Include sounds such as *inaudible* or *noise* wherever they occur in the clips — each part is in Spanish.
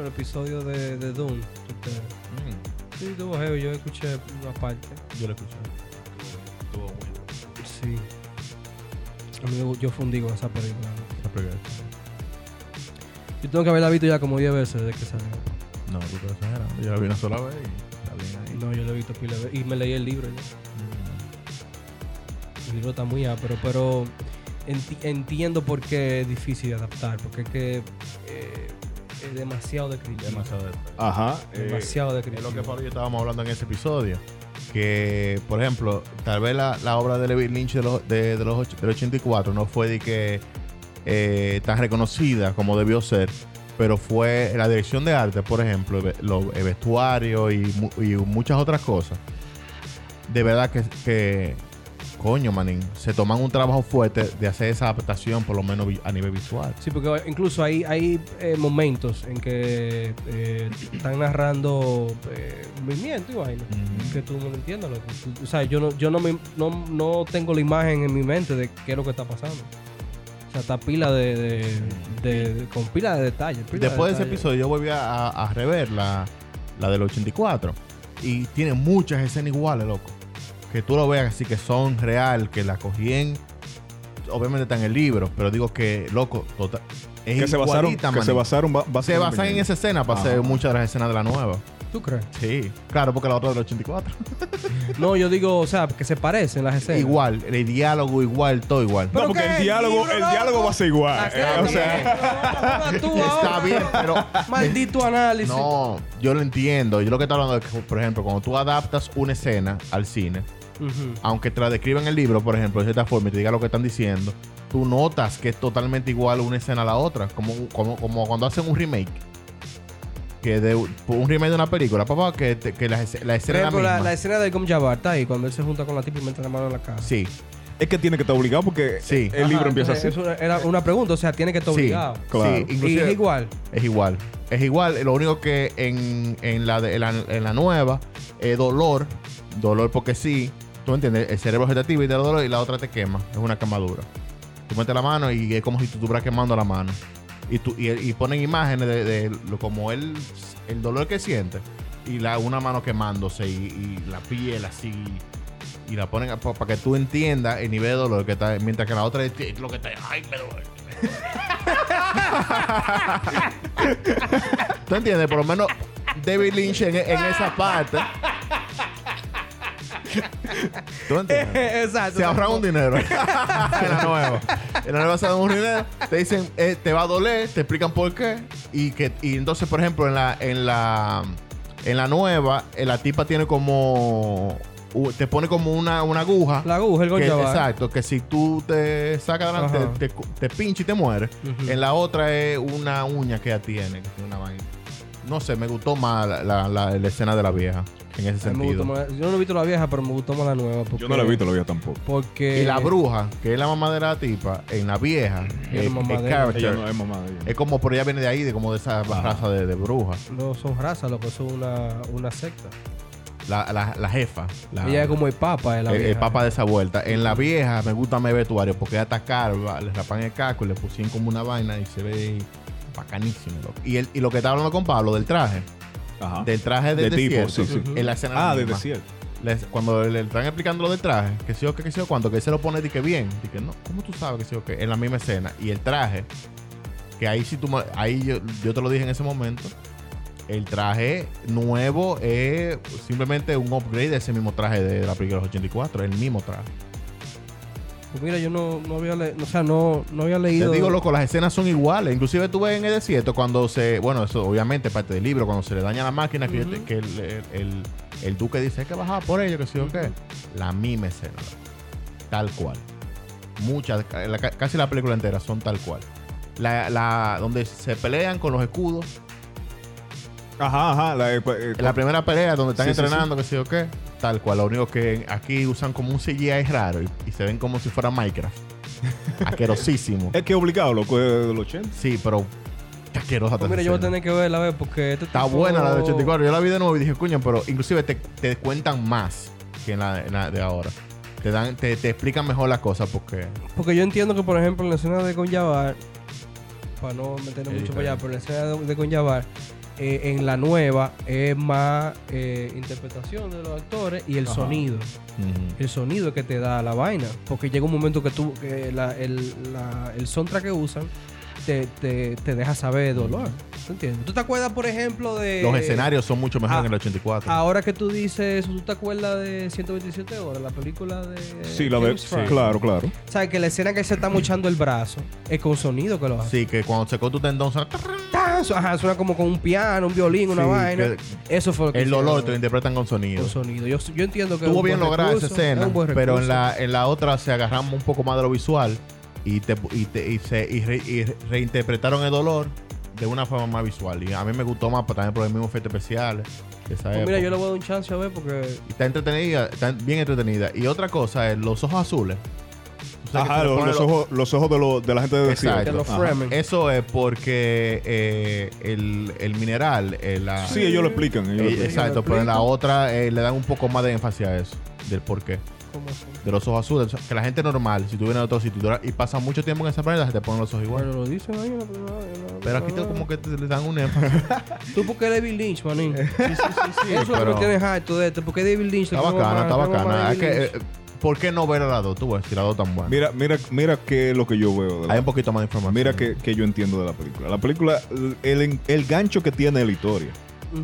el episodio de, de. Este, Mm, Sí, estuvo heavy. Yo escuché una parte. yo lo escuché. Estuvo muy bueno. Sí. A mí yo fundí con esa película. Esa película. Yo tengo que haberla visto ya como 10 veces desde que salió. No, tú estás exagerando. Yo la vi una sola vez y ahí. No, yo la he visto pila veces. Y me leí el libro ya. El libro está muy ápero, pero enti- entiendo por qué es difícil de adaptar. Porque es que eh, es demasiado descriptivo. Demasiado detalle. Ajá. eh, Demasiado Es descriptivo. lo que Pablo y yo estábamos hablando en ese episodio. Que, por ejemplo, tal vez la, la obra de David Lynch de los, de, de los del 84 no fue de que eh, tan reconocida como debió ser, pero fue la dirección de arte, por ejemplo, el vestuario y, y muchas otras cosas. De verdad que, que, coño, manín, se toman un trabajo fuerte de hacer esa adaptación, por lo menos a nivel visual. Sí, porque incluso hay, hay eh, momentos en que eh, están narrando eh, movimiento y vaina. Que tú no lo entiendes. loco. O sea, yo, no, yo no, me- no, no tengo la imagen en mi mente de qué es lo que está pasando. O sea, está pila de, de, de- de- con pila de detalles. pila Después de ese episodio yo volví a, a- a rever la, la del 84 y tiene muchas escenas iguales, loco. Que tú lo veas así que son real, que la cogí en... Obviamente está en el libro, pero digo que, loco, total, es que se basaron, que se basaron ba- Se basan en esa escena para Ajá. hacer muchas de las escenas de la nueva. ¿Tú crees? Sí, claro, porque la otra del 84. *laughs* No, yo digo, o sea, que se parecen las escenas. igual, el diálogo igual, todo igual. No, ¿Pero porque el diálogo, el loco? diálogo va a ser igual. eh, *laughs* o sea, Está bien, pero *laughs* Maldito análisis. no, yo lo entiendo. Yo lo que estoy hablando es que, por ejemplo, cuando tú adaptas una escena al cine, Aunque te la describan en el libro, por ejemplo, de cierta forma y te diga lo que están diciendo, tú notas que es totalmente igual una escena a la otra. Como, como, como cuando hacen un remake. Que de un remake de una película, papá, que, te- que la, la escena es la ejemplo, la, misma. la escena de Gom Jabbar está ahí cuando él se junta con la tipa y mete la mano en la cara. Sí, es que tiene que estar obligado porque Sí. el libro Ajá, empieza así. entonces, Es una, era una pregunta, o sea, tiene que estar sí, obligado. Claro. sí, Y inclusive es igual. es igual. Es igual. Lo único que en, en la, de- en la, en la nueva, es dolor. Dolor porque sí. Tú entiendes, el cerebro vegetativo y te da dolor y la otra te quema. Es una quemadura. Tú metes la mano y es como si tú estuvieras quemando la mano. Y, tú, y, y ponen imágenes de, de como él, el dolor que siente. Y la, una mano quemándose y, la piel así. Y la ponen para que tú entiendas el nivel de dolor que está. Mientras que la otra es lo que está. ¡Ay, me duele! *laughs* ¿Tú entiendes? Por lo menos David Lynch en esa parte. ¿Tú entiendes? *laughs* Exacto. Se ahorran un dinero *laughs* en la nueva. En la nueva se dan un dinero. Te dicen, eh, te va a doler, te explican por qué. Y que y entonces, por ejemplo, en la en la en la nueva, eh, la tipa tiene como te pone como una, una aguja. La aguja, el que- exacto, que si tú te sacas adelante, te, te, te pincha y te mueres. En la otra es una uña que ella tiene, que tiene una vaina. No sé, me gustó más la, la- la- la escena de la vieja, en ese me sentido. gustó más- yo no he visto la vieja, pero me gustó más la nueva. Porque, Yo no la he visto la vida tampoco. Porque. Y la bruja, que es la mamá de la tipa, en la vieja, Es el, mamá el de ella. character, Ella no es mamá de ella. es como, pero ella viene de ahí, de como de esa raza de, de bruja. No son razas, lo que son una, una secta. La, la, la jefa. La, Ella es como el papa de la el, el vieja. papa de esa vuelta. En la vieja me gusta más el vestuario porque ella está calva, le rapan el casco y le pusieron como una vaina y se ve bacanísimo. loco. Y, el, y lo que estaba hablando con Pablo del traje, Ajá. del traje del De tipo, desierto, sí, sí. en la escena Ah, de misma. desierto. Les- cuando le están explicando lo del traje, que sí o qué, que sí o cuánto, que él se lo pone de que bien, de que no, ¿cómo tú sabes que sí o qué? En la misma escena. Y el traje, que ahí sí tú, ahí yo, yo te lo dije en ese momento, el traje nuevo es simplemente un upgrade de ese mismo traje de la película de los 84, el mismo traje. Pues mira, yo no, no había leído. O sea, no, no había Te leído. digo, loco, las escenas son iguales. Inclusive tú ves en el desierto cuando se... Bueno, eso obviamente parte del libro. Cuando se le daña la máquina, que, te- que el, el- el- el duque dice que bajar por ello, que sí o qué. La misma escena. Tal cual. Muchas, la- casi la película entera son tal cual. La, la, donde se pelean con los escudos. Ajá, ajá. La, eh, eh, En la primera pelea donde están Sí, sí, entrenando, que sí o qué. Tal cual. Lo único que aquí usan como un CGI raro y, y se ven como si fuera Minecraft. *laughs* Asquerosísimo. es que es obligado, loco, es del 80. Sí, pero... qué Asquerosa. Pues mira, yo voy a tener que verla, a ver, porque este Está tipo- buena la de 84. Yo la vi de nuevo y dije, coño, pero inclusive te, te cuentan más que en la, en la de ahora. Te dan, te, te explican mejor las cosas porque. Porque yo entiendo que, por ejemplo, en la escena de Gonjabar, para no meternos mucho para allá, pero la escena de, de Conyabar, eh, en la nueva es más eh, interpretación de los actores y el Ajá. sonido. El sonido que te da la vaina. Porque llega un momento que tú, que la- el, la- el soundtrack que usan te, te, te deja saber dolor. ¿Tú entiendes? ¿Tú te acuerdas, por ejemplo, de. Los escenarios son mucho mejor ah, en el 84. Ahora que tú dices eso, ¿tú te acuerdas de 127 horas? La película de. Sí, la de. Franco? Claro, claro. ¿Sabes? Que la escena que se está mochando el brazo es con sonido que lo hace. Sí, que cuando se corta tu tendón suena... Ajá, suena como con un piano, un violín, una Sí, vaina. que Eso fue lo que El dolor te lo interpretan con sonido. con sonido. Yo, yo entiendo que es Estuvo un bien buen lograda esa recurso, escena, es un buen pero en recurso. la, en la otra se agarramos un poco más de lo visual y, te, y, te- y se, y re- y reinterpretaron el dolor de una forma más visual. Y a mí me gustó más pues, también por efectos especiales. de esa Pues mira, época. yo le voy a dar un chance a ver porque. Está entretenida, está bien entretenida. Y otra cosa es los ojos azules. Ajá, los, ojos, los ojos de, lo- de la gente de Exacto. Eso es porque eh, el, el mineral, eh, la- Sí, ellos lo explican. ellos lo eh, explican. exacto, ¿Lo pero en la otra eh, le dan un poco más de énfasis a eso, del por qué. De los ojos azules. O sea, Que la gente normal, si tú vienes de otro sitio y pasas mucho tiempo en esa planeta, se te ponen los ojos igual. Bueno, lo dicen ahí en la primera- en la- Pero aquí te- como que te, le dan un énfasis. *laughs* Tú porque David Lynch, manín. *laughs* sí, sí, sí, Eso es lo que tienes harto de esto. Porque David Lynch... Está bacana, está bacana. Es que, eh, ¿Por qué no ver a la dos? Tú ves, si la dos tan buena. Mira, mira, mira qué es lo que yo veo. de la- Hay un poquito más de información. Mira que, que yo entiendo de la película. La película, el, el gancho que tiene la historia.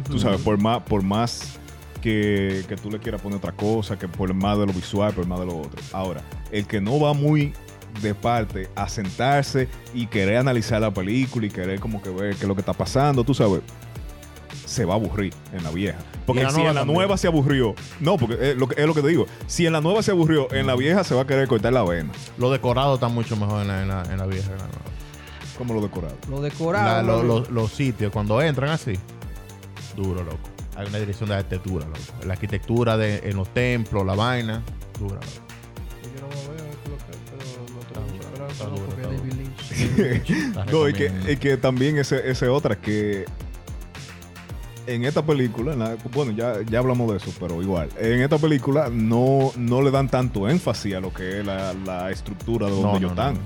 Tú sabes, por más, por más que, que tú le quieras poner otra cosa, que por más de lo visual, por más de lo otro. Ahora, el que no va muy de parte a sentarse y querer analizar la película y querer como que ver qué es lo que está pasando, tú sabes, se va a aburrir en la vieja. Porque la si nueva en la también. nueva se aburrió, no, porque es lo, que, es lo que te digo, si en la nueva se aburrió, en la vieja se va a querer cortar la vena, Los decorados están mucho mejor en la, en la, en la vieja. que en la nueva. como lo decorado. Lo La- decorado. lo- lo- los sitios, cuando entran así, duro, loco. Hay una dirección de arquitectura, loco. La arquitectura de, en los templos, la vaina, dura, loco. Yo no voy a ver qué es lo que- pero no Está tengo mucha duro, está ¿no? duro, está No, y que, y que también ese, ese otra que en esta película, en la- bueno, ya, ya hablamos de eso, pero igual, en esta película no, no le dan tanto énfasis a lo que es la, la estructura de donde No, ellos no, están. no.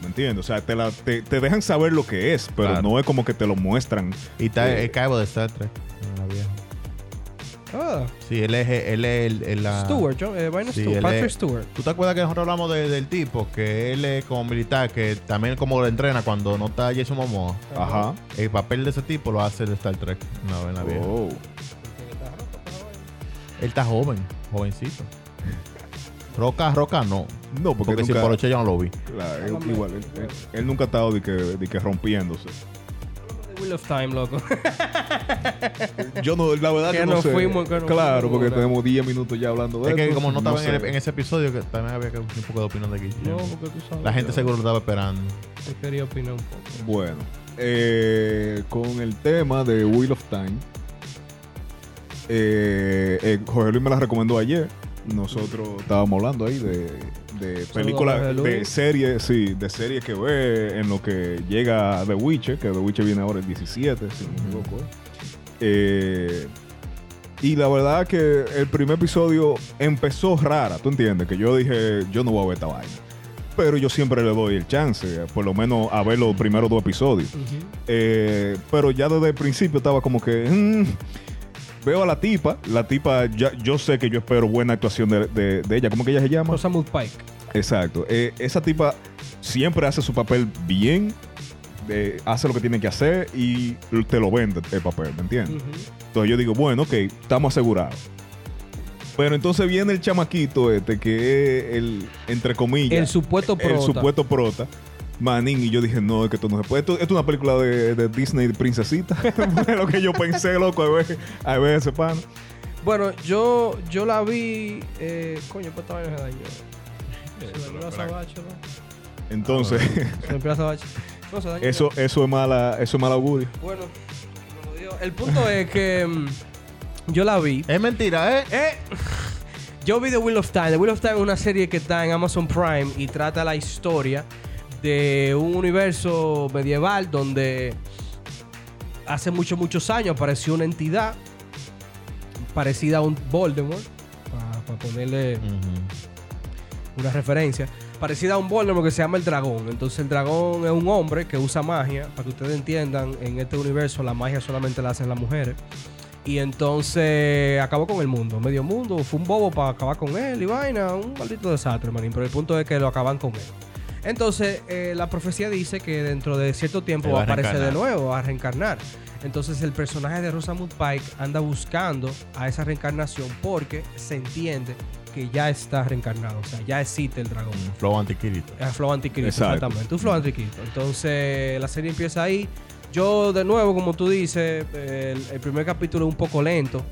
¿Me entiendes? O sea, te, la- te, te dejan saber lo que es, pero Claro. no es como que te lo muestran. Y está Eh, el cabo de Star Trek. en la vieja. Ah, Sí, él es, él es el, el- la... Stewart, John, eh, Sí, Stewart, Patrick es- Stewart. ¿Tú te acuerdas que nosotros hablamos de- del tipo? Que él es como militar, que también como lo entrena cuando no está Jason Momoa. Ajá. El papel de ese tipo lo hace el Star Trek. No, en la vieja. Oh. Él está joven, jovencito. Roca, Roca no. No, porque, Porque si nunca, por ocho yo no lo vi. Claro, él- igual, él, él- él nunca ha estado de que, de que rompiéndose. Wheel of Time, loco. *laughs* Yo no, la verdad Que que, no nos sé. fuimos, que nos claro, fuimos, porque ¿verdad? tenemos 10 minutos ya hablando de Es que esto, como no estaba en, sé. el- en ese episodio, que también había que un poco de opinión de aquí. no, porque tú sabes. La gente yo- seguro lo estaba esperando. Yo quería opinar un poco. Bueno, eh, con el tema de Wheel of Time, eh, eh, Jorge Luis me la recomendó ayer. Nosotros estábamos hablando ahí de, de películas, de series, sí, de series que ve en lo que llega The Witcher, que The Witcher viene ahora el 17, si no me equivoco. eh. Eh, y la verdad que el primer episodio empezó rara, ¿tú entiendes? Que yo dije, yo no voy a ver esta vaina. Pero yo siempre le doy el chance, por lo menos a ver los primeros dos episodios. Eh, pero ya desde el principio estaba como que. mm, veo a la tipa. La tipa, ya, yo sé que yo espero buena actuación de, de- de ella. ¿Cómo que ella se llama? Rosamund Pike. Exacto. Eh, esa tipa siempre hace su papel bien. eh, hace lo que tiene que hacer y te lo vende el papel, ¿me entiendes? Entonces yo digo, bueno, ok, estamos asegurados. Pero entonces viene el chamaquito este, que es el, entre comillas, El supuesto el prota. supuesto prota. Manín, y yo dije, no, es que esto no se puede. Esto, esto es una película de, de Disney de princesita. *laughs* Fue lo que yo pensé, loco, a ver, a ver ese pan. Bueno, yo, yo la vi. Eh, coño, pues esta vaina se dañó. Se dañó. Entonces, Se. No, se dañó. eso, eso es mala, eso es mal augurio. Bueno, el punto es que mm, yo la vi. Es mentira, ¿eh? Eh, yo vi The Wheel of Time. The Wheel of Time es una serie que está en Amazon Prime y trata la historia de un universo medieval donde hace muchos, muchos años apareció una entidad parecida a un Voldemort, para ponerle una referencia. parecida a un Voldemort que se llama el dragón. Entonces el dragón es un hombre que usa magia. Para que ustedes entiendan, en este universo la magia solamente la hacen las mujeres. Y entonces acabó con el mundo. Medio mundo. Fue un bobo para acabar con él y vaina. Un maldito desastre, manín. Pero el punto es que lo acaban con él. Entonces, eh, la profecía dice que dentro de cierto tiempo va a aparecer de nuevo, va a reencarnar. Entonces, el personaje de Rosamund Pike anda buscando a esa reencarnación porque se entiende que ya está reencarnado. O sea, ya existe el dragón. Un flow antiquirito. Es Flow Anticristo, Exacto. exactamente. Un Flow Anticristo. Entonces, la serie empieza ahí. Yo, de nuevo, como tú dices, el, el primer capítulo es un poco lento.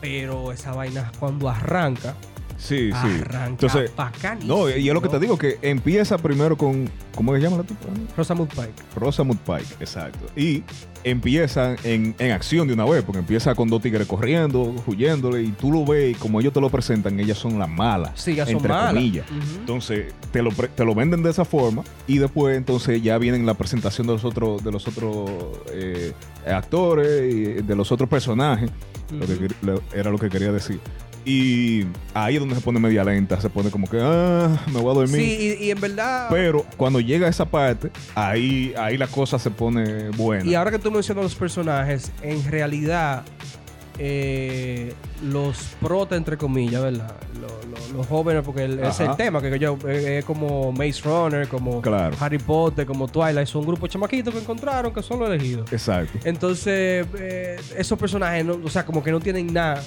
Pero esa vaina cuando arranca, Sí, sí. arranca Entonces, bacanísimo. no, y es lo que te digo, que empieza primero con. ¿Cómo se llama la tipa? Rosamund Pike. Rosamund Pike, exacto. Y empiezan en, en acción de una vez, porque empieza con dos tigres corriendo, huyéndole, y tú lo ves, y como ellos te lo presentan, ellas son las malas. Sí, son entre malas. comillas. Ujú. Entonces, te lo, pre- te lo venden de esa forma, y después, entonces, ya vienen la presentación de los otros, de los otros eh, actores y de los otros personajes. lo que Ujú. quer- lo- era lo que quería decir. Y ahí es donde se pone media lenta, se pone como que, ah, me voy a dormir. Sí, y, y en verdad. Pero cuando llega a esa parte, ahí, ahí la cosa se pone buena. Y ahora que tú mencionas los personajes, en realidad, eh, los prota, entre comillas, ¿verdad? Lo- lo- los jóvenes, porque el- es el tema, que yo, eh, es como Maze Runner, como Claro. Harry Potter, como Twilight, son un grupo de chamaquitos que encontraron que son los elegidos. Exacto. Entonces, eh, esos personajes, no- o sea, como que no tienen nada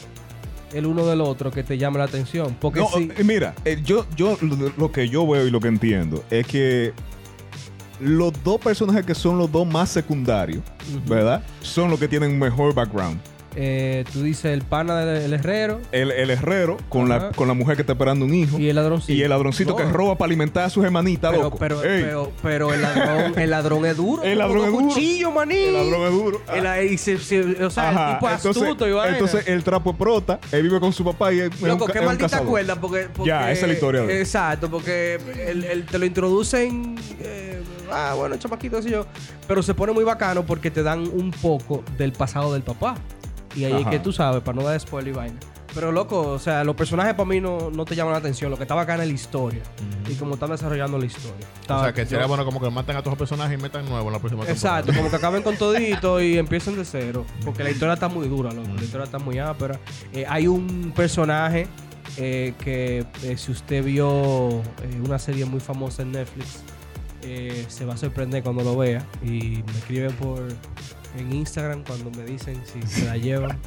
el uno del otro que te llame la atención. Porque No, eh, mira, eh, yo, yo lo, que yo veo y lo que entiendo es que los dos personajes que son los dos más secundarios. ¿verdad? Son los que tienen mejor background. Eh, tú dices el pana del el herrero El, el herrero con la, Ajá. con la mujer que está esperando un hijo. y el ladroncito. Y el ladroncito No, que roba para alimentar a sus hermanitas, Pero, loco. pero, pero, pero el ladrón, *laughs* el ladrón es duro. El ladrón es duro. cuchillos, maní. el ladrón es duro. El- y se- se- o sea, Ajá, el tipo es astuto y vaina. entonces el trapo es prota, él vive con su papá y es, es Loco, un, qué es maldita cuerda, porque, porque- Ya, esa es la historia de. Exacto, porque él, él te lo introducen. eh, ah, bueno, chamaquito, así yo. Pero se pone muy bacano porque te dan un poco del pasado del papá. Y ahí es que tú sabes, para no dar spoiler y vaina. Pero loco, o sea, los personajes para mí no, no te llaman la atención. Lo que está bacana es la historia. Y como están desarrollando la historia. O sea, que sería yo- bueno como que maten a todos los personajes y metan nuevos en la próxima temporada. Exacto, como que *laughs* acaben con todito y empiecen de cero. Porque la historia está muy dura, loco. La historia está muy ápera. Eh, hay un personaje eh, que eh, si usted vio eh, una serie muy famosa en Netflix, se va a sorprender cuando lo vea. Y me escriben por en Instagram cuando me dicen si se la llevan.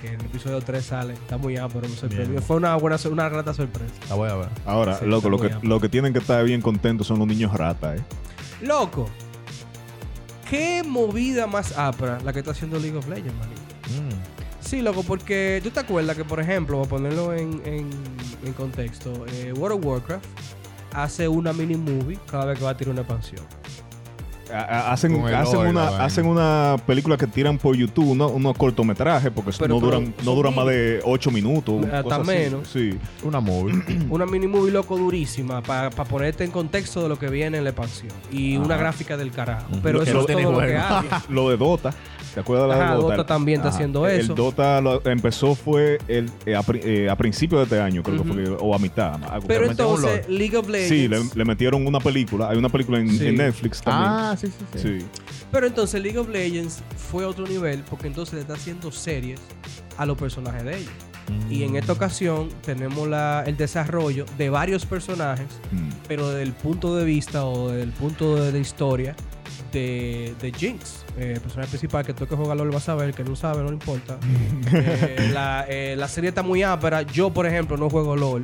que en el episodio 3 sale. Está muy ápero, me sorprendió. Bien. Fue una buena, una grata sorpresa. La voy a ver. Ahora, Sí, loco, lo que, lo que tienen que estar bien contentos son los niños ratas, ¿eh? Loco, qué movida más ápera la que está haciendo League of Legends, manito. Mm. Sí, loco, porque tú te acuerdas que, por ejemplo, para ponerlo en, en- en contexto, eh, World of Warcraft hace una mini movie cada vez que va a tirar una expansión. Hacen, el hacen, una, hacen una película que tiran por YouTube, unos, cortometrajes, porque Pero- no pero duran, no duran más de 8 minutos. Hasta así. menos. Sí. Una movie. *clears throat* Una mini movie, loco, durísima para ponerte en contexto de lo que viene en la expansión. Y una gráfica del carajo. Pero eso no es todo lo que hay. *laughs* Lo de Dota. ¿Te acuerdas de la Ajá, de Dota? Dota también está haciendo el eso. Dota lo- empezó fue el, eh, a, eh, a principios de este año, creo que fue, o a mitad. Pero entonces, League of Legends. Sí, le, le metieron una película. Hay una película en, Sí. en Netflix también. ah, sí, sí, sí. sí. Pero entonces League of Legends fue a otro nivel porque entonces le está haciendo series a los personajes de ellos. Mm. Y en esta ocasión tenemos la- el desarrollo de varios personajes, Mm. pero desde el punto de vista o desde el punto de la historia de, de Jinx. Eh, el personaje principal que tú que jugarlo lo vas a ver, el que no sabe, no le importa. *laughs* Eh, la, eh, la serie está muy ápera. Yo, por ejemplo, no juego LOL.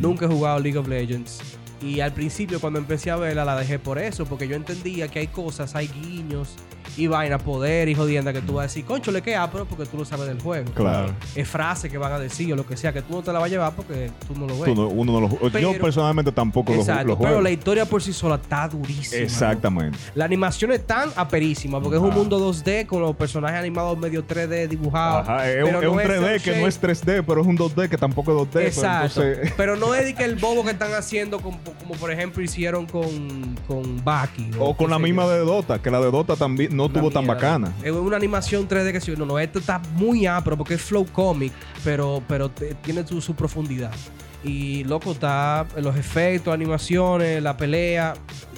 Nunca he jugado League of Legends. Y al principio, cuando empecé a verla, la dejé por eso, porque yo entendía que hay cosas, hay guiños y vaina, poder y jodienda que tú vas a decir, concho, le queda, pero porque tú no sabes del juego. Claro. Es frase que van a decir o lo que sea, que tú no te la vas a llevar porque tú no lo ves. Tú no- uno no lo yo Pero- personalmente tampoco Exacto, lo pero juego. la historia por sí sola está durísima. ¿no? Exactamente. La animación es tan aperísima porque es un mundo 2D con los personajes animados medio 3D dibujados. Ajá, es, pero un- es un no 3D cel que no es 3D, pero es un 2D que tampoco es 2D. Exacto. Pero entonces, Pero no es de que el bobo que están haciendo, como, como por ejemplo hicieron con, con Baki. o con la misma yo. de Dota, que la de Dota también no Una tuvo tan bacana. Es una animación 3D que sí. No, no, esto está muy apro porque es flow comic, pero, pero tiene su, su profundidad. Y loco, está los efectos, animaciones, la pelea,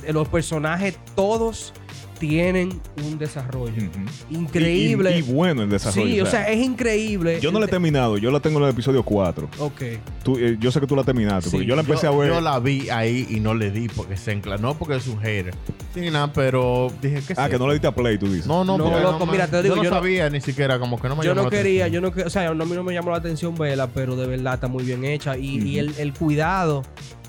los personajes, todos tienen un desarrollo. Increíble. Y, y- y bueno el desarrollo. sí, o sea, es increíble. yo no la he terminado, yo la tengo en el episodio 4. Ok. Tú, eh, yo sé que tú la terminaste, Sí, porque yo la empecé yo, a ver. yo la vi ahí y no le di porque se encla. No porque es un hater. Sí, nada, pero dije que ah, que no le diste a play, tú dices. No, no, No, loco, mira, te digo, yo no yo no- sabía ni siquiera, como que no me Yo llamó no la quería, atención. yo no o sea, a mí no me llamó la atención verla, pero de verdad está muy bien hecha. Y, y el, el cuidado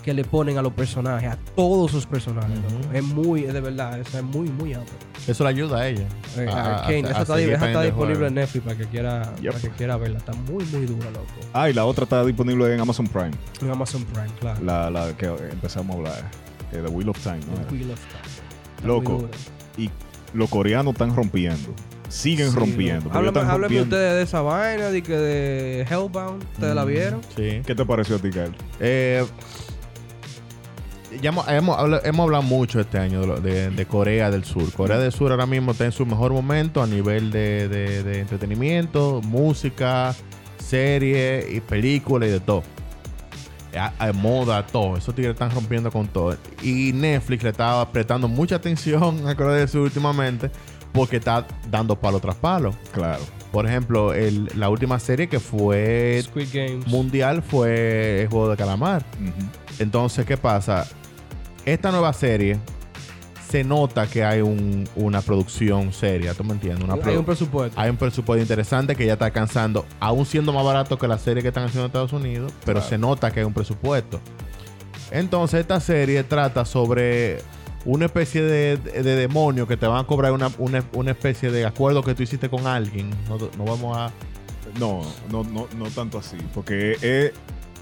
que le ponen a los personajes, a todos sus personajes, es muy, es de verdad, es muy, muy amplio. Eso le ayuda a ella. Eh, a- a- esa a está, esa disponible en Netflix para que quiera, Yep. para que quiera verla. Está muy, muy dura, loco. Ah, y la otra está disponible en Amazon Prime. En Amazon Prime, claro. La, la que empezamos a hablar. eh, The Wheel of Time. ¿no? Wheel of Time. Está Loco. Y los coreanos están rompiendo. Siguen Sí, rompiendo. Háblame, háblame ustedes de esa vaina, de que de Hellbound, ¿ustedes la Mm, vieron? Sí. ¿Qué te pareció a ti, Kyle? Eh, ya hemos, hemos, habla- hemos hablado mucho este año de, lo- de- de Corea del Sur. Corea del Sur ahora mismo está en su mejor momento a nivel de, de- de entretenimiento, música, serie y película y de todo. A, a moda, todo. Esos tigres están rompiendo con todo. Y Netflix le está prestando mucha atención a Corea del Sur últimamente porque está dando palo tras palo. Claro. Por ejemplo, el- la última serie que fue Squid Games. mundial fue el juego de calamar. Ujú. Entonces, ¿qué pasa? Esta nueva serie se nota que hay un- una producción seria, ¿tú me entiendes? Una Hay un presupuesto. hay un presupuesto interesante que ya está alcanzando, aún siendo más barato que la serie que están haciendo en Estados Unidos, pero Claro. se nota que hay un presupuesto. Entonces, esta serie trata sobre una especie de, de- de demonio que te van a cobrar una, una- una especie de acuerdo que tú hiciste con alguien. No, no vamos a... No, no, no, no tanto así. Porque eh,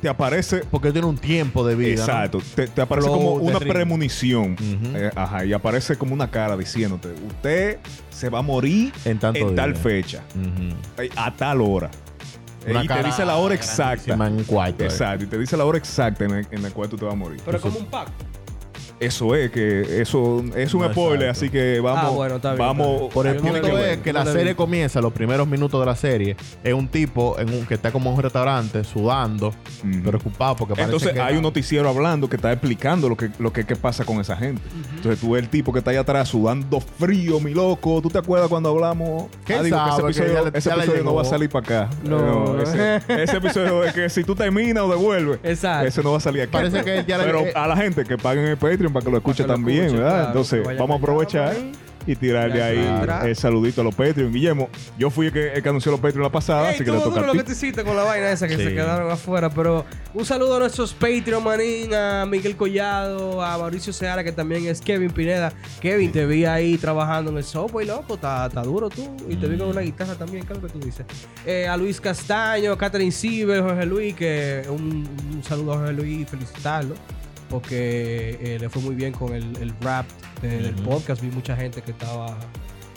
te aparece. Porque tiene un tiempo de vida. ¿no? Exacto. Te, te aparece Flow como una ritmo. premonición. Eh, ajá. Y aparece como una cara diciéndote: Usted se va a morir En tanto en tal fecha. Eh, A tal hora. Eh, Una y te dice la hora exacta. en un cuarto. eh. Exacto. Y te dice la hora exacta en, el- en la cual tú te vas a morir. Pero es como un pacto. Eso es que eso es un No, spoiler, exacto. así que vamos, Ah, bueno, está bien, vamos. está bien. Por el punto vi, es que la serie comienza, los primeros minutos de la serie, es un tipo en un, que está como en un restaurante sudando, Ujú. preocupado porque parece Entonces que hay un noticiero hablando que está explicando lo que, lo que, qué pasa con esa gente. Entonces tú ves el tipo que está ahí atrás sudando frío, mi loco. ¿Tú te acuerdas cuando hablamos? ¿Qué Ah, digo, que ese Que episodio, ya le- ese ya episodio no va a salir para acá. No. ese, ese episodio es que si tú terminas o devuelves, *laughs* Exacto. ese no va a salir aquí. Parece que ya Pero a la gente que paguen el Patreon para que lo escuche que lo también, escuche, ¿verdad? claro, Entonces que vamos a aprovechar y tirarle Ya ahí el saludito a los Patreon. Guillermo, yo fui el que, el que anunció los Patreon la pasada, Ey, así que le estuvo toca duro a lo ti. que te hiciste con la vaina esa que Sí. se quedaron afuera. Pero un saludo a nuestros Patreon, manín, a Miguel Collado, a Mauricio Seara, que también es Kevin Pineda. Kevin, te vi ahí trabajando en el software, loco. Está está duro tú. Y te vi con una guitarra también, ¿qué es lo que tú dices? Eh, a Luis Castaño, a Catherine Sieber, Jorge Luis, que un, un saludo a Jorge Luis y felicitarlo. Porque eh, le fue muy bien con el, el rap de- del podcast. Vi mucha gente que estaba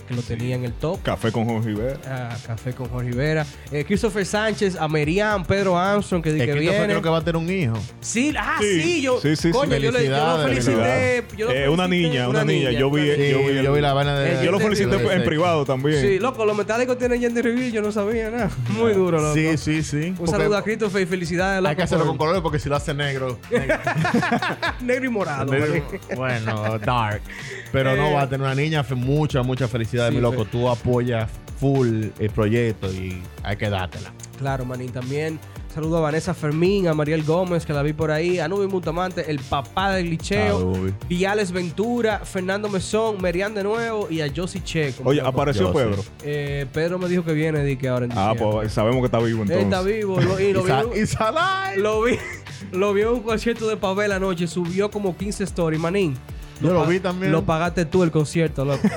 que lo tenía en el top. Café con Jorge Rivera. Ah, Café con Jorge Rivera. Eh, Christopher Sánchez, a Merian, Pedro Armstrong, que, que viene. creo que va a tener un hijo. Sí, ah, Sí. sí, yo. Sí, sí, sí. coño, yo, le, yo lo Felicidades, felicité. Yo lo Eh, una niña, una niña. Yo vi- yo vi el- yo vi la vaina de... Eh, Yo lo felicité en privado también. Sí, loco, los metálicos tienen Gender Review, yo no sabía nada. Muy duro, loco. Sí, sí, sí. Un Porque saludo a Christopher y felicidades. Hay que hacerlo con colores porque si lo hace negro... *laughs* negro- y morado. bueno, dark. Pero no, va a tener una niña. Mucha, mucha felicidad, sí, mi loco. Tú apoyas full el proyecto y hay que dártela. Claro, manín. También saludo a Vanessa Fermín, a Mariel Gómez, que la vi por ahí, a Nubi Mutamante, el papá del glitcheo. Salud. Viales Ventura, Fernando Mesón, Merian de nuevo y a Josie Che. como Oye, apareció Pedro. Eh, Pedro me dijo que viene de que ahora en Ah, diciembre. pues sabemos que está vivo Él entonces. está vivo lo- y lo, *laughs* vi, lo vi *laughs* lo vi en un concierto de Pavel anoche, subió como 15 stories, manín. Yo lo vi también. Lo pagaste tú el concierto, loco.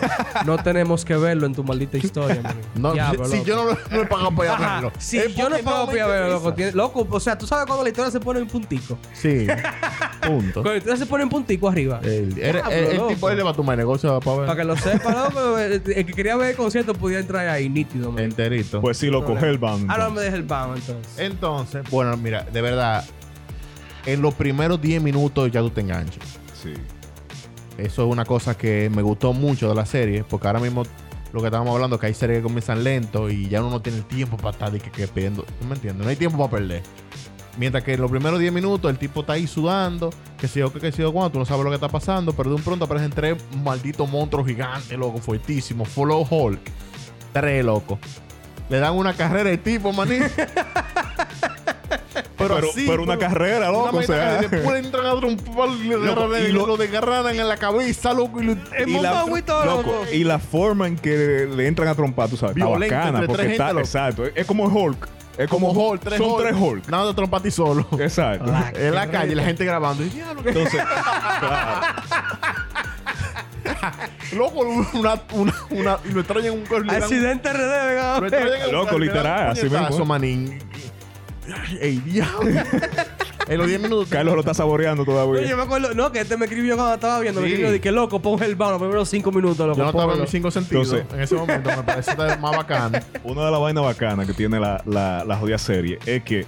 no tenemos que verlo en tu maldita historia, *laughs* manín. No, Diablo, si, si loco. yo no, lo- no he pagado para ir a Ajá, verlo. *laughs* Si Es yo no pago me para ir a verlo, loco, tiene- loco, o sea, tú sabes cuando la historia se pone en puntico. Sí. *laughs* Punto. Cuando la historia se pone en puntico arriba. El, el- Diablo, el- el loco. tipo él le va a tomar negocio para ver. Para que lo sepa, loco, el que quería ver el concierto podía entrar ahí nítido, manín. Enterito. Pues sí, lo coge el band. Ahora me deja el bound, entonces. Entonces, bueno, mira, de verdad, en los primeros 10 minutos ya tú te enganchas. Sí. Eso es una cosa que me gustó mucho de la serie, porque ahora mismo lo que estábamos hablando, que hay series que comienzan lento y ya uno no tiene tiempo para estar de que, que pidiendo. ¿Tú me entiendes? No hay tiempo para perder. Mientras que en los primeros 10 minutos el tipo está ahí sudando, que si yo, que, que si yo, cuando tú no sabes lo que está pasando, pero de un pronto aparecen tres malditos monstruos gigantes, loco, fuertísimos, follow Hulk. Tres, loco. Le dan una carrera al tipo, maní. *laughs* Pero, así, pero una carrera, una loco. o sea, después entran a trompar y lo- lo desgarran en la cabeza, loco. Y lo, y la, loco, loco. y la forma en que le entran a trompar, tú sabes, está Violento bacana. Porque está, gente, loco. exacto. Es como Hulk. Es como, como Hulk, tres Son Hulk. tres Hulk. Nada de trompar a ti solo. Exacto. En la calle, la gente grabando. Y, "Diablo, qué Entonces, claro. *laughs* Loco, una, una, una, y lo traen en un Accidente RD, venga. lo traen en un Loco, literal, un así mismo. puñetazo, manín. Ay, ey, diablo. *laughs* en los 10 minutos. Carlos lo está saboreando Oye, yo todavía. me acuerdo, no, que este me escribió cuando estaba viendo, me escribió que loco, pon el los primeros cinco minutos, loco. Yo no estaba en mis cinco sentidos. Entonces- en ese momento me parece más bacano. *laughs* Una de las vainas bacanas que tiene la, la, la jodida serie es que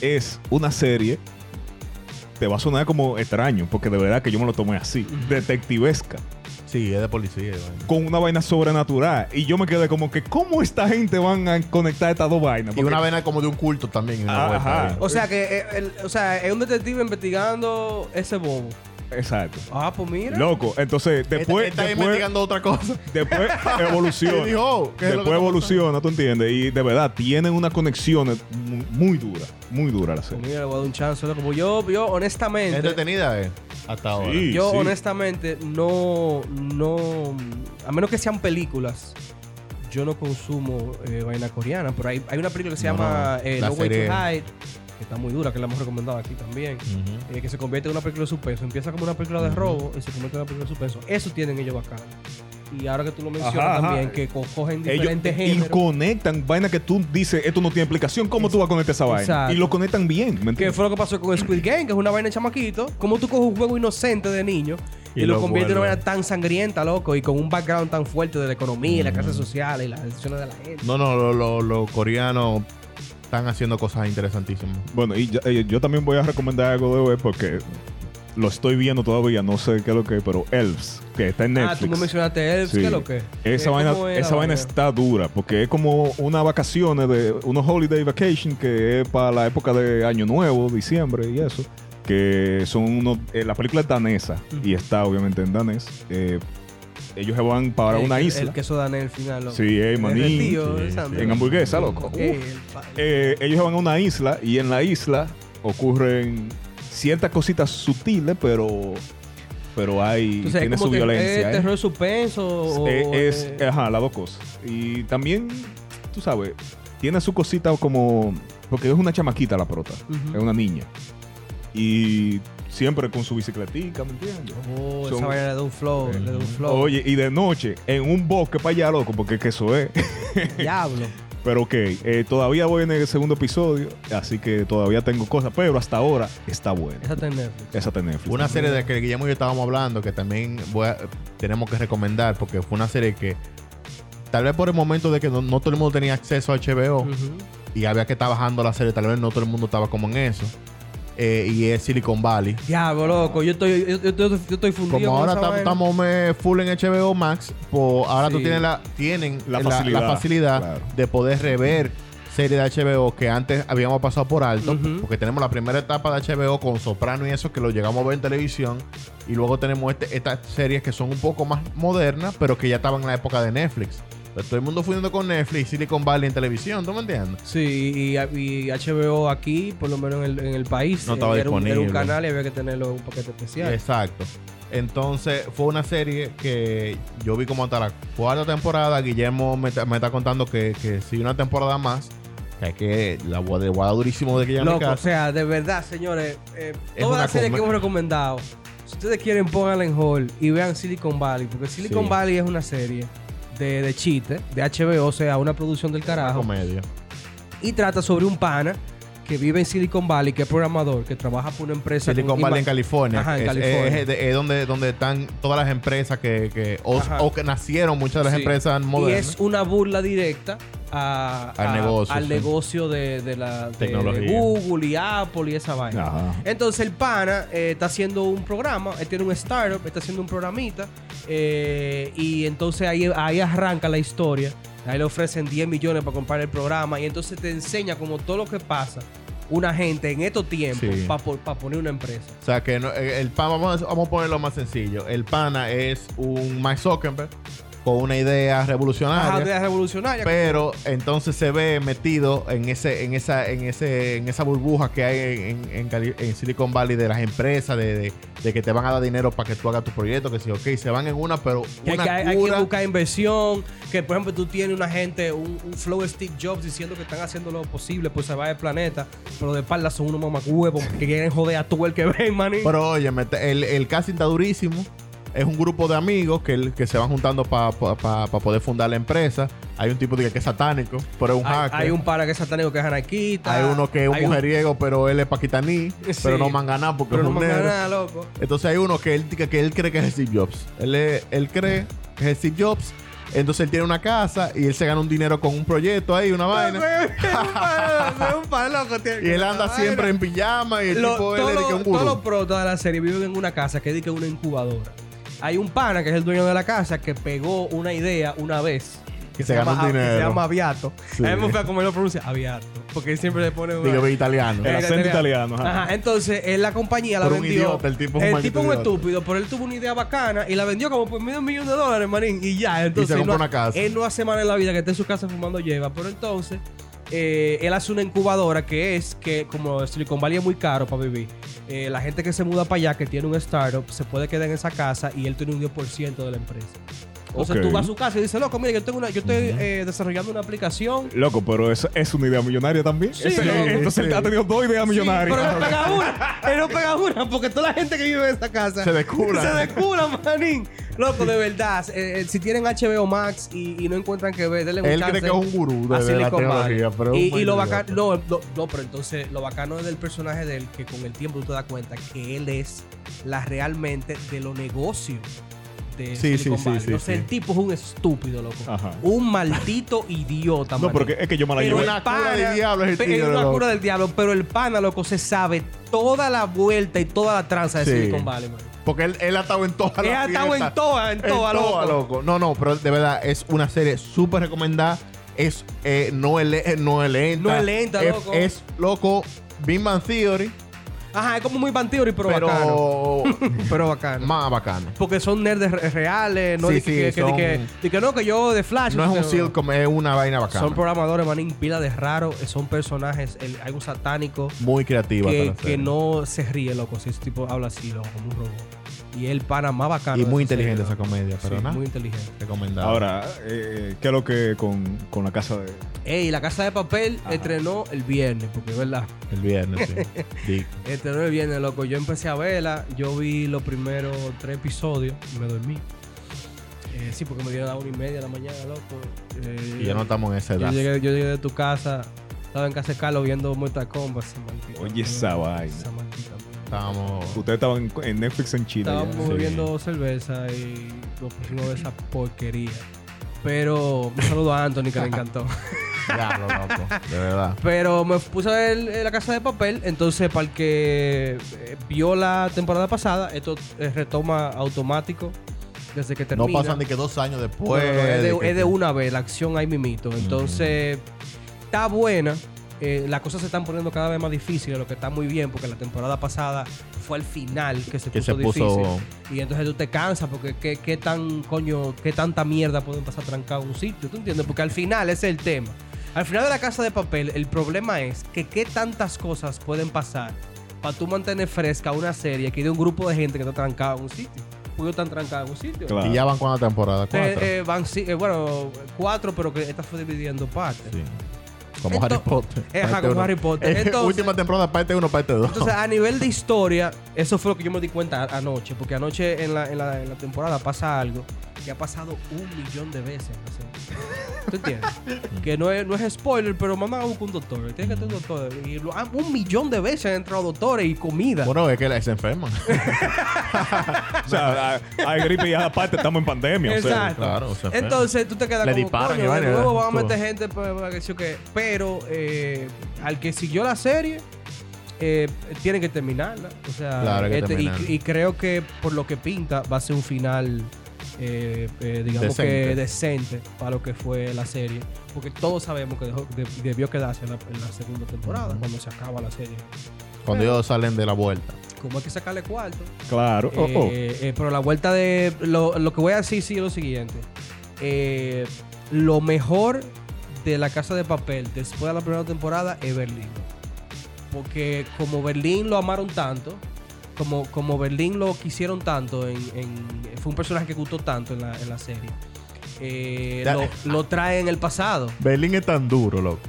es una serie. Te va a sonar como extraño, porque de verdad que yo me lo tomé así. Detectivesca. Sí, es de policía. vaina. Con una vaina sobrenatural. Y yo me quedé como que, ¿cómo esta gente van a conectar estas dos vainas? Y una vena como de un culto también. en Ajá. O sea, que eh, el- o sea, es un detective investigando ese bobo. Exacto. Ah, pues mira. Loco, entonces después, está, está después, investigando otra cosa. después *laughs* evoluciona. dijo, oh, ¿qué es lo que Después evoluciona, ¿tú entiendes? Y de verdad, tienen una conexión mu- muy dura, muy dura la Pues serie. mira, le voy a dar un chance. Como yo, yo honestamente. Entretenida, eh. Hasta ahora. Sí. Yo honestamente no, no, a menos que sean películas, yo no consumo eh, vaina coreana, pero hay, hay una película que se No, llama no. eh, La No Way to Hide, que está muy dura, que la hemos recomendado aquí también, eh, que se convierte en una película de suspenso. Empieza como una película de robo y se convierte en una película de suspenso. Eso tienen ellos bacán. Y ahora que tú lo mencionas Ajá, ajá. también, que co- cogen Ellos diferentes y géneros. conectan vaina que tú dices, esto no tiene explicación. ¿Cómo tú vas a conectar esa vaina? Exacto. Y lo conectan bien. ¿me Que fue lo que pasó con Squid Game, que es una vaina de chamaquito. Como tú coges un juego inocente de niño y, Y lo, lo conviertes en una vaina tan sangrienta, loco, y con un background tan fuerte de la economía, y la clase social y las decisiones de la gente. No, no, los lo, los coreanos están haciendo cosas interesantísimas. Bueno, y ya- eh, yo también voy a recomendar algo de ver porque lo estoy viendo todavía, no sé qué es lo que es, pero Elves, que está en Ah, Netflix. tú me mencionaste Elves, Sí. ¿qué es lo que? Esa vaina, ¿cómo es la esa vaina está dura porque es como unas vacaciones de unos holiday vacation que es para la época de Año Nuevo, diciembre y eso. Que son unos. eh, la película es danesa y está obviamente en danés. Eh, ellos se van para El- una isla. El queso danés al final, loco. Sí, eh, maní, sí, sí. en hamburguesa, loco. El Eh, ellos se van a una isla y en la isla ocurren ciertas cositas sutiles, pero. Pero hay. Entonces, tiene ¿es su violencia. ¿Es ¿eh? terror suspenso? Eh, es, es- ajá, las dos cosas. Y también, tú sabes, tiene su cosita como. Porque es una chamaquita la prota. Es una niña. Y siempre con su bicicletica, ¿me entiendes? Oh, son- esa vaina le da un flow, le da un flow. Oye, y de noche, en un bosque para allá, loco, porque es que eso es. Diablo. *laughs* Pero ok, eh, todavía voy en el segundo episodio, así que todavía tengo cosas, pero hasta ahora está buena. Esa está en Netflix. Esa está en Netflix. Una serie de que Guillermo y yo estábamos hablando que también voy a- tenemos que recomendar porque fue una serie que tal vez por el momento de que no, no todo el mundo tenía acceso a HBO Ujú. y había que estar bajando la serie, tal vez no todo el mundo estaba como en eso. Eh, y es Silicon Valley. Diablo, loco. Yo estoy, yo, yo- yo- yo estoy fundido. Como con ahora estamos eh, full en HBO Max, pues ahora tú tienes la, tienen La la, facilidad, la facilidad claro. de poder rever series de HBO que antes habíamos pasado por alto, porque tenemos la primera etapa de HBO con Soprano y eso que lo llegamos a ver en televisión, y luego tenemos este- estas series que son un poco más modernas, pero que ya estaban en la época de Netflix. Pero todo el mundo fundiendo con Netflix, Silicon Valley en televisión, ¿tú me entiendes? Sí, y, y HBO aquí, por lo menos en el, en el país, No estaba era, un, era un disponible. canal y había que tenerlo en un paquete especial. Exacto. Entonces, fue una serie que yo vi como hasta la cuarta temporada. Guillermo me, está contando que, que si una temporada más, que hay que la voy a- le voy a dar durísimo de que ya en mi Loco, o casa. sea, de verdad, señores, eh, las series come- que hemos recomendado, si ustedes quieren, pónganla en hall y vean Silicon Valley, porque Silicon Sí. Valley es una serie de, de chiste, de HBO, o sea, una producción del Una carajo, comedia. y trata sobre un pana que vive en Silicon Valley, que es programador, que trabaja para una empresa. Silicon con Valley en California. Ajá, en es, California. es- es donde, donde están todas las empresas que, que o, que nacieron muchas de las Sí. empresas Y modernas. es una burla directa a- Al a- negocio, al sí. negocio de, de la de- Tecnología. de Google y Apple y esa vaina. Ajá. Entonces el pana eh, está haciendo un programa, él tiene un startup, está haciendo un programita eh, y entonces ahí, ahí arranca la historia. Ahí le ofrecen 10 millones para comprar el programa y entonces te enseña como todo lo que pasa una gente en estos tiempos Sí. para poner una empresa. O sea que no- eh, el pan, vamos a, vamos a ponerlo más sencillo. El pana es un Mike Zuckerberg con una idea Ajá, revolucionaria. idea revolucionaria. pero entonces se ve metido en ese en esa en ese en esa burbuja que hay en, en, en Silicon Valley de las empresas de, de- de que te van a dar dinero para que tú hagas tu proyecto que sí ok se van en una pero Que hay, una que, hay- hay que cura buscar inversión. Que, por ejemplo, tú tienes una gente, un, un flow Steve Jobs diciendo que están haciendo lo posible por salvar el planeta. Pero de espalda son unos mamacuevos que quieren joder a todo el que ven, maní. pero oye el, el casting está durísimo es un grupo de amigos que, que se van juntando para poder fundar la empresa hay un tipo de que es satánico pero es un hay, hacker hay un para que es satánico que es anarquista. Hay uno que es un mujeriego, pero él es paquistaní, Sí. pero no mangana porque Pero es no un negro. nada, loco. Entonces hay uno que él, que, que él cree que es Steve Jobs. Él, es- él cree que es Steve Jobs. Entonces él tiene una casa y él se gana un dinero con un proyecto ahí, una vaina. *laughs* Y él anda siempre en pijama y el Lo- tipo él todos es de que un todos los protas de la serie viven en una casa que es de que una incubadora. Hay un pana que es el dueño de la casa que pegó una idea una vez. Que Y se ganó un llama, que dinero. se llama Aviato. Sí. A mí me gusta cómo él lo pronuncia. Aviato. Porque él siempre le pone. una- Digo, italiano. El acento italiano, ajá. Ajá. Entonces, él la compañía la Por un vendió. idiota, el tipo es un tipo es un estúpido, pero él tuvo una idea bacana y la vendió como por medio millón de dólares, manín. Y ya, entonces. se compró no- una casa. Él no hace mal en la vida que esté en su casa fumando lleva, pero entonces. eh, él hace una incubadora que es que, como Silicon Valley es muy caro para vivir, eh, la gente que se muda para allá, que tiene un startup, se puede quedar en esa casa y él tiene un 10% de la empresa. Entonces Ok. tú vas a su casa y dices, loco, mira, yo, tengo una, yo estoy eh, desarrollando una aplicación Loco, pero es, es una idea millonaria también. Sí, Ese- loco. entonces él Sí. ha tenido dos ideas Sí, millonarias. pero él no pega una. *laughs* Él no pega una porque toda la gente que vive en esa casa Se descula. *laughs* Se descula, manín. Loco, de verdad. eh, eh, si tienen HBO Max y, y no encuentran que ver, denle un Él chance cree que es un gurú de- de la tecnología, pero y, y lo bacano, no, no, no, pero entonces lo bacano es del personaje de él que con el tiempo tú te das cuenta que él es la realmente de los negocios de Sí, Silicon sí, sí, Valley. sí, Entonces sí. el tipo es un estúpido, loco. Ajá. Un maldito *laughs* idiota, No, manín. pero que- es que yo me la llevé. el Una cura del diablo es el tigre, una loco. cura del diablo, pero el pana, loco, se sabe toda la vuelta y toda la tranza de. Silicon Valley, man. Porque él, él ha estado en todas Él las ha estado en todas, en todas, loco. loco. No, no, pero de verdad es una serie súper recomendada. Es, eh, no, es le- no es lenta. No es lenta, Es- loco. Es, loco. Big Bang Theory, Ajá, es como muy Bang Theory, pero, bacano. pero *laughs* Pero bacano. más bacano. Porque son nerds re- reales, no Sí, que, sí, que- que- son- que- de que no, que yo de Flash. No es un pero- es una vaina bacana. Son programadores, manín, pila de raro. Son personajes. el- un satánico Muy creativa. que, que no se ríe, loco. Si ese tipo habla así, loco, como un robot. Y el pana más bacano. Y muy esa serie, inteligente esa comedia, pero Sí, nada. muy inteligente. Recomendada. Ahora, eh, ¿qué es lo que con, con la casa de. Ey, la casa de papel Ajá. estrenó el viernes, porque es verdad. El viernes, sí. *laughs* Estrenó el viernes, loco. Yo empecé a verla, yo vi los primeros tres episodios y me dormí. Eh, sí, porque me dieron a la una y media de la mañana, loco. Eh, Y ya no estamos en esa yo edad. llegué, yo llegué de tu casa, estaba en casa de Carlos viendo Mortal Kombat. Oye, esa vaina. Esa maldita. Estábamos. Ustedes estaban en Netflix en Chile. Estábamos sí. bebiendo cerveza y nos pusimos de esa porquería. Pero un saludo a Anthony que le encantó. *laughs* Diablo, loco. De verdad. Pero me puse a ver La Casa de Papel. Entonces, para el que eh, vio la temporada pasada, esto eh, retoma automático desde que No termina. pasan ni que dos años No, después. no, no, es, de, que- es de una vez, la acción ahí mimito. Entonces, está buena. Eh, las cosas se están poniendo cada vez más difíciles, lo que está muy bien, porque la temporada pasada fue al final que se Que puso se puso- difícil. Y entonces tú te cansas, porque qué, qué tan, coño, qué tanta mierda pueden pasar trancado en un sitio, ¿tú entiendes? Porque al final ese es el tema. Al final de la casa de papel, el problema es que qué tantas cosas pueden pasar para tú mantener fresca una serie que de un grupo de gente que está trancado en un sitio. Porque están trancados en un sitio. Claro. Y ya van cuántas temporadas? Eh, Cuatro. eh, van, sí, eh, bueno, cuatro, pero que esta fue dividiendo partes. Sí. Como Harry Potter. Ajá, como uno. Harry Potter. Eh, Entonces- última temporada, parte 1, parte 2. Entonces, a nivel de historia, *laughs* eso fue lo que yo me di cuenta anoche. Porque anoche en la, en la, en la temporada pasa algo que ha pasado un millón de veces. ¿Tú entiendes? *laughs* que no es, no es spoiler, pero mamá busca un doctor. Tiene que tener un doctor. Y lo- un millón de veces han entrado doctores y comida. Bueno, es que la- se enferman. *laughs* O sea, hay- hay gripe y aparte estamos en pandemia. o sea, Exacto. claro, se enferman. Entonces tú te quedas Le como, disparan coño, a meter gente para, que sí. Pero eh, al que siguió la serie, eh, tiene que terminarla. O sea, Claro, que este, y creo que por lo que pinta va a ser un final eh, eh, digamos Decente. que decente para lo que fue la serie. Porque todos sabemos que dejó- de- debió quedarse en la, en la segunda temporada, cuando se acaba la serie. Cuando ellos salen de la vuelta. Como hay que sacarle cuarto. Claro. Oh, oh. Eh, eh, pero la vuelta de. Lo, lo que voy a decir sí es lo siguiente. Eh, lo mejor de la casa de papel después de la primera temporada es Berlín. Porque como Berlín lo amaron tanto, como, como Berlín lo quisieron tanto, en, en- fue un personaje que gustó tanto en la, en la serie. eh, Ya. lo, lo trae en el pasado. Berlín es tan duro, loco.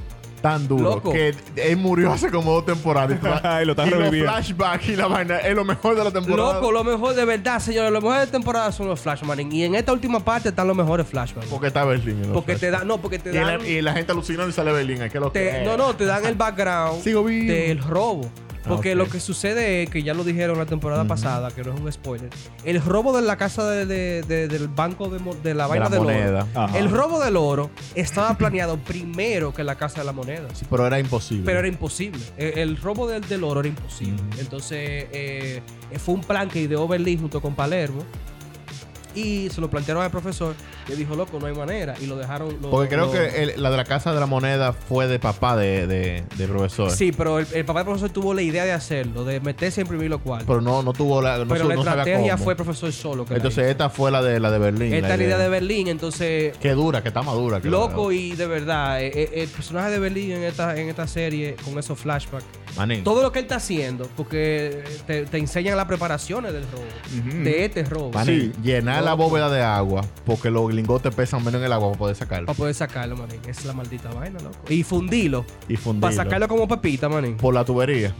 Tan duro. Loco. Que él murió hace como dos temporadas. *laughs* Y, lo están los reviviendo. flashbacks y la vaina es lo mejor de la temporada. Loco, lo mejor de verdad, señores. Lo mejor de temporada son los flashbacks. Y en esta última parte están los mejores flashbacks. Porque está Berlín. en los Porque te dan, no, porque te y, la, dan. y la gente alucinando y sale Berlín. Es que lo te- que no, no, te dan el background Sigo vivo. del robo. Porque lo que sucede es que ya lo dijeron la temporada pasada, que no es un spoiler. El robo de la casa de- de- de- del banco de, de la De vaina la del moneda. oro. Ajá. El robo del oro estaba planeado primero que la casa de la moneda. Sí, pero era imposible. Pero era imposible. El, el robo del, del oro era imposible. Entonces, eh, fue un plan que ideó Berlín junto con Palermo. Y se lo plantearon al profesor. Que dijo, loco, no hay manera. Y lo dejaron. lo- Porque creo lo- que el- la de la casa de la moneda fue de papá de, de- del profesor. Sí, pero el, el papá del profesor tuvo la idea de hacerlo, de meterse a imprimir los cuartos. Pero no, no tuvo la. No, Pero su- la no estrategia cómo. fue el profesor solo. Que Entonces esta fue la de la de Berlín. esta es la idea de Berlín, entonces. Qué dura, que está madura. que Loco y de verdad, eh, eh, el personaje de Berlín en esta, en esta serie, con esos flashbacks, Manín. todo lo que él está haciendo, porque te, te enseñan las preparaciones del robo, de este robo, Manín, Sí. llenar la bóveda de agua porque los lingotes pesan menos en el agua para poder sacarlo. para poder sacarlo, manín. Esa es la maldita vaina, loco. Y fundirlo, Y fundirlo. para sacarlo como pepita, manín. Por la tubería.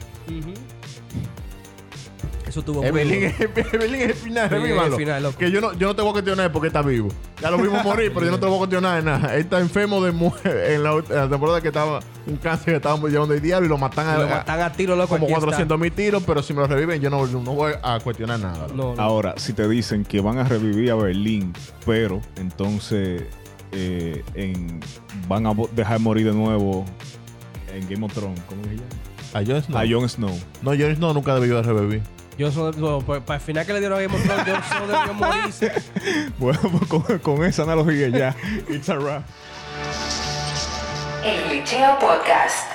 Eso tuvo Evelyn es, *laughs* Evelyn es el final, Sí, revívalo. el final, loco. Que yo no, yo no te voy a cuestionar porque está vivo. Ya lo vimos morir, pero yo no te voy a cuestionar de nada. Él está enfermo de mu- *laughs* en la, en la temporada que estaba un cáncer que estábamos llevando el diablo y lo matan a, lo matan a tiro, loco. como aquí está. 400 mil tiros, pero si me lo reviven yo no, no voy a cuestionar nada. No, no. Ahora, si te dicen que van a revivir a Berlín, pero entonces eh, en- van a bo- dejar morir de nuevo en Game of Thrones, ¿cómo se llama? A Jon Snow. A Jon Snow. No, Jon Snow nunca debió de revivir. Yo soy, no, pues, para el final que le dieron a Game of Thrones, yo solo debió morirse. *laughs* Bueno, pues con, con esa analogía ya. It's a wrap. El Glitcheo Podcast.